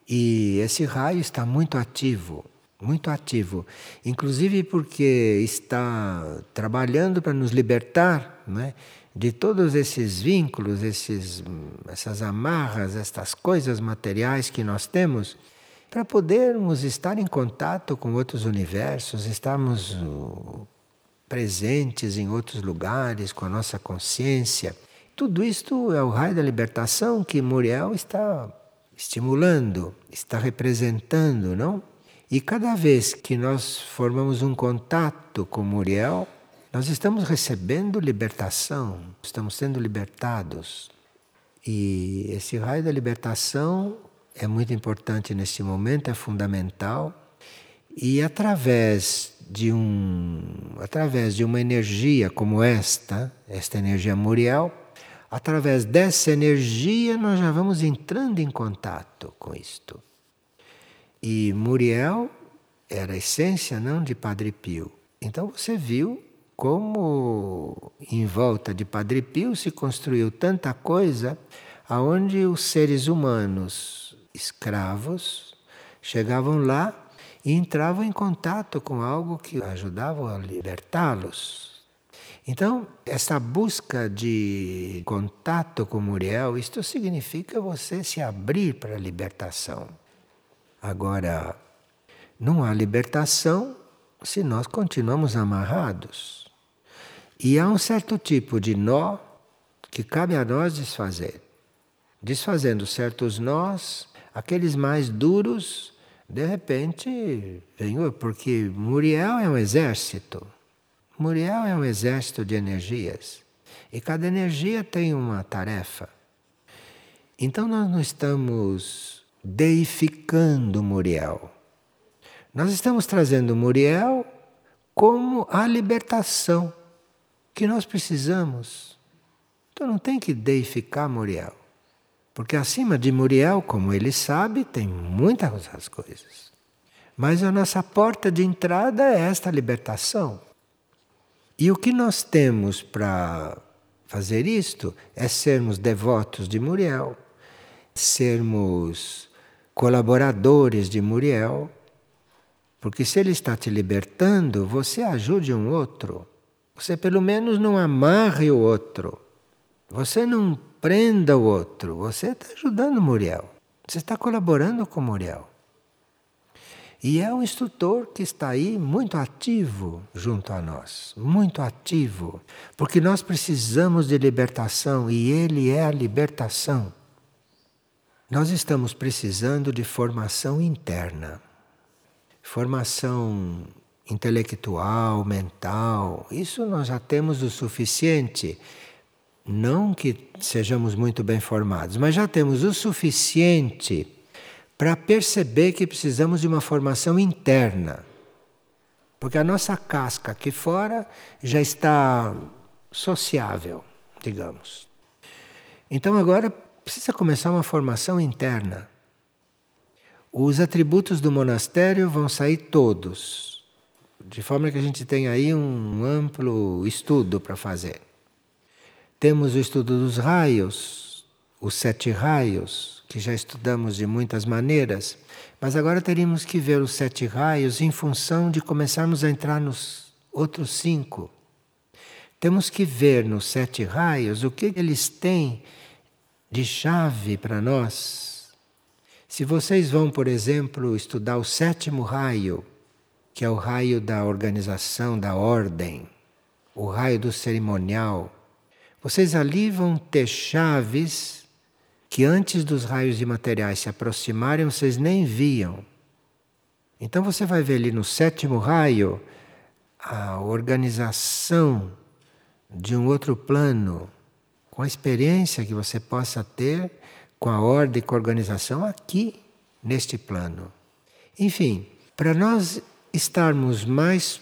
E esse raio está muito ativo, muito ativo. Inclusive porque está trabalhando para nos libertar né, de todos esses vínculos, esses, essas amarras, estas coisas materiais que nós temos, para podermos estar em contato com outros universos, estarmos uh, presentes em outros lugares com a nossa consciência. Tudo isto é o raio da libertação que Muriel está estimulando, está representando, não? E cada vez que nós formamos um contato com Muriel, nós estamos recebendo libertação, estamos sendo libertados. E esse raio da libertação é muito importante neste momento, é fundamental. E através de um através de uma energia como esta, esta energia Muriel, Através dessa energia, nós já vamos entrando em contato com isto. E Muriel era a essência não de Padre Pio. Então você viu como em volta de Padre Pio se construiu tanta coisa aonde os seres humanos escravos chegavam lá e entravam em contato com algo que ajudava a libertá-los. Então, essa busca de contato com Muriel, isto significa você se abrir para a libertação. Agora, não há libertação se nós continuamos amarrados. E há um certo tipo de nó que cabe a nós desfazer. Desfazendo certos nós, aqueles mais duros, de repente, vem, porque Muriel é um exército. Muriel é um exército de energias e cada energia tem uma tarefa. Então nós não estamos deificando Muriel. Nós estamos trazendo Muriel como a libertação que nós precisamos. Então não tem que deificar Muriel. Porque acima de Muriel, como ele sabe, tem muitas outras coisas. Mas a nossa porta de entrada é esta libertação. E o que nós temos para fazer isto é sermos devotos de Muriel, sermos colaboradores de Muriel, porque se ele está te libertando, você ajude um outro. Você pelo menos não amarre o outro. Você não prenda o outro. Você está ajudando Muriel. Você está colaborando com Muriel. E é um instrutor que está aí muito ativo junto a nós, muito ativo, porque nós precisamos de libertação e ele é a libertação. Nós estamos precisando de formação interna, formação intelectual, mental, isso nós já temos o suficiente. Não que sejamos muito bem formados, mas já temos o suficiente para perceber que precisamos de uma formação interna. Porque a nossa casca aqui fora já está sociável, digamos. Então agora precisa começar uma formação interna. Os atributos do monastério vão sair todos, de forma que a gente tem aí um amplo estudo para fazer. Temos o estudo dos raios, os sete raios, que já estudamos de muitas maneiras, mas agora teríamos que ver os sete raios em função de começarmos a entrar nos outros cinco. Temos que ver nos sete raios o que eles têm de chave para nós. Se vocês vão, por exemplo, estudar o sétimo raio, que é o raio da organização, da ordem, o raio do cerimonial, vocês ali vão ter chaves que antes dos raios imateriais se aproximarem, vocês nem viam. Então você vai ver ali no sétimo raio a organização de um outro plano, com a experiência que você possa ter com a ordem, com a organização aqui, neste plano. Enfim, para nós estarmos mais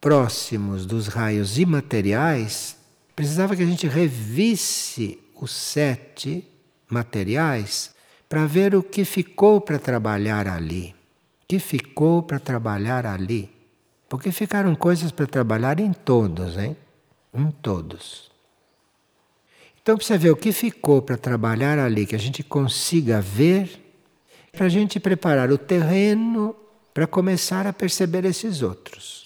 próximos dos raios imateriais, precisava que a gente revisse os sete materiais para ver o que ficou para trabalhar ali. O que ficou para trabalhar ali. Porque ficaram coisas para trabalhar em todos, hein? Em todos. Então precisa ver o que ficou para trabalhar ali, que a gente consiga ver, para a gente preparar o terreno para começar a perceber esses outros.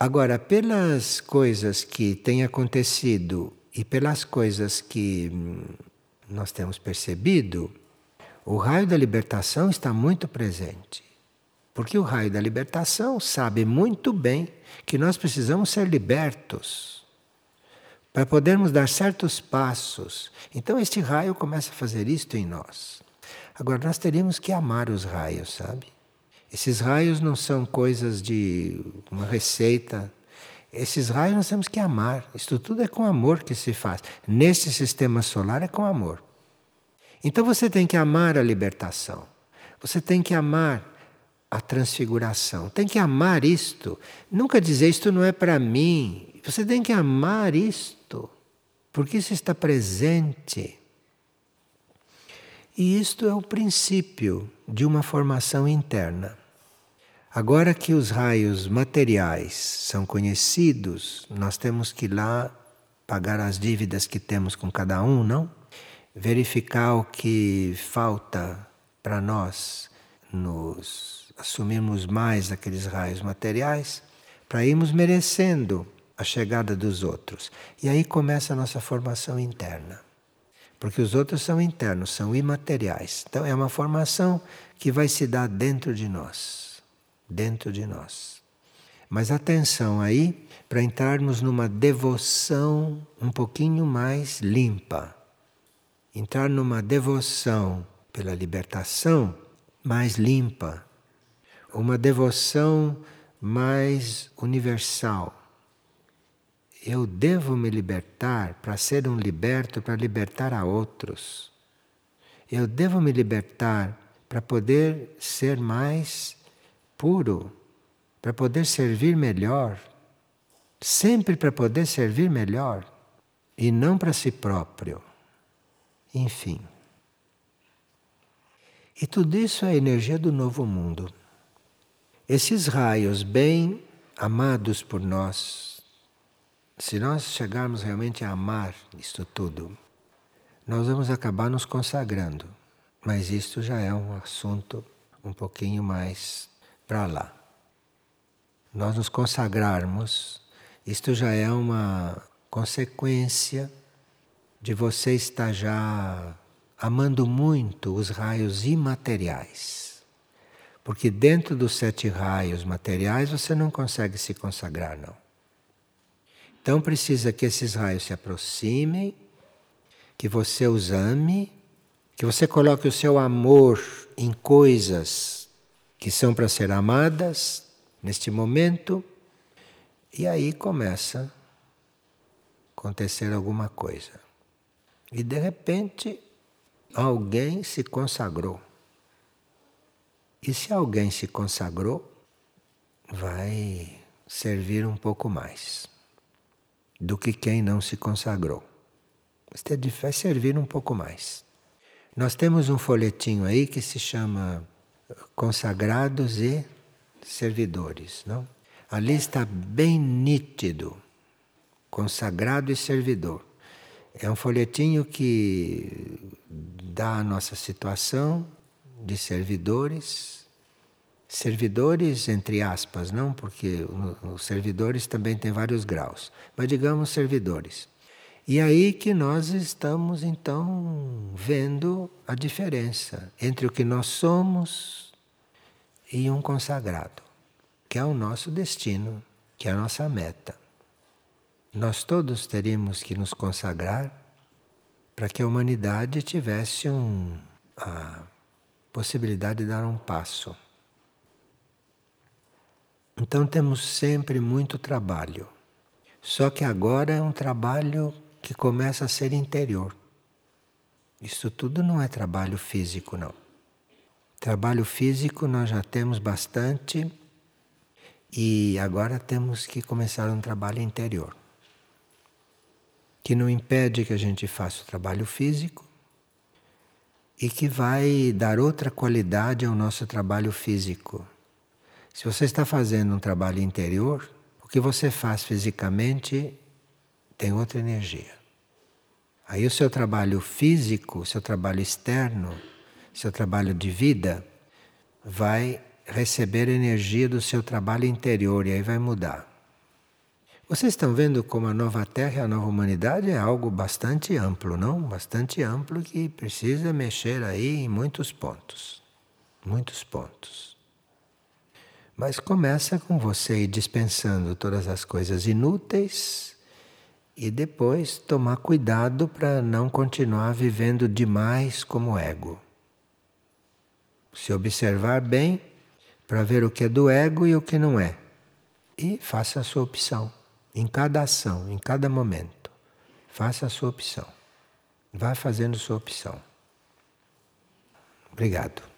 Agora, pelas coisas que têm acontecido e pelas coisas que hum, nós temos percebido, o raio da libertação está muito presente. Porque o raio da libertação sabe muito bem que nós precisamos ser libertos para podermos dar certos passos. Então, este raio começa a fazer isto em nós. Agora, nós teríamos que amar os raios, sabe? Esses raios não são coisas de uma receita. Esses raios nós temos que amar. Isto tudo é com amor que se faz. Nesse sistema solar é com amor. Então você tem que amar a libertação. Você tem que amar a transfiguração. Tem que amar isto. Nunca dizer isto não é para mim. Você tem que amar isto. Porque isso está presente. E isto é o princípio de uma formação interna. Agora que os raios materiais são conhecidos, nós temos que ir lá pagar as dívidas que temos com cada um, não? Verificar o que falta para nós nos assumirmos mais aqueles raios materiais, para irmos merecendo a chegada dos outros. E aí começa a nossa formação interna. Porque os outros são internos, são imateriais. Então é uma formação que vai se dar dentro de nós. Dentro de nós. Mas atenção aí para entrarmos numa devoção um pouquinho mais limpa. Entrar numa devoção pela libertação mais limpa. Uma devoção mais universal eu devo me libertar para ser um liberto, para libertar a outros. Eu devo me libertar para poder ser mais puro, para poder servir melhor. Sempre para poder servir melhor e não para si próprio. Enfim. E tudo isso é a energia do novo mundo. Esses raios bem amados por nós, se nós chegarmos realmente a amar isto tudo, nós vamos acabar nos consagrando. Mas isto já é um assunto um pouquinho mais para lá. Nós nos consagrarmos, isto já é uma consequência de você estar já amando muito os raios imateriais. Porque dentro dos sete raios materiais você não consegue se consagrar, não. Então precisa que esses raios se aproximem, que você os ame, que você coloque o seu amor em coisas que são para ser amadas neste momento, e aí começa a acontecer alguma coisa. E de repente alguém se consagrou. E se alguém se consagrou, vai servir um pouco mais do que quem não se consagrou. Isto é de fé servir um pouco mais. Nós temos um folhetinho aí que se chama Consagrados e Servidores, não? Ali está bem nítido, consagrado e servidor. É um folhetinho que dá a nossa situação de servidores servidores, entre aspas, não, porque os servidores também têm vários graus, mas digamos servidores. E aí que nós estamos então vendo a diferença entre o que nós somos e um consagrado, que é o nosso destino, que é a nossa meta. Nós todos teríamos que nos consagrar para que a humanidade tivesse um, a possibilidade de dar um passo. Então temos sempre muito trabalho. Só que agora é um trabalho que começa a ser interior. Isso tudo não é trabalho físico, não. Trabalho físico nós já temos bastante e agora temos que começar um trabalho interior. Que não impede que a gente faça o trabalho físico e que vai dar outra qualidade ao nosso trabalho físico. Se você está fazendo um trabalho interior, o que você faz fisicamente tem outra energia. Aí o seu trabalho físico, o seu trabalho externo, seu trabalho de vida, vai receber energia do seu trabalho interior e aí vai mudar. Vocês estão vendo como a nova Terra e a nova humanidade é algo bastante amplo, não? Bastante amplo que precisa mexer aí em muitos pontos. Muitos pontos. Mas começa com você ir dispensando todas as coisas inúteis e depois tomar cuidado para não continuar vivendo demais como ego. Se observar bem para ver o que é do ego e o que não é. E faça a sua opção em cada ação, em cada momento. Faça a sua opção. Vá fazendo sua opção. Obrigado.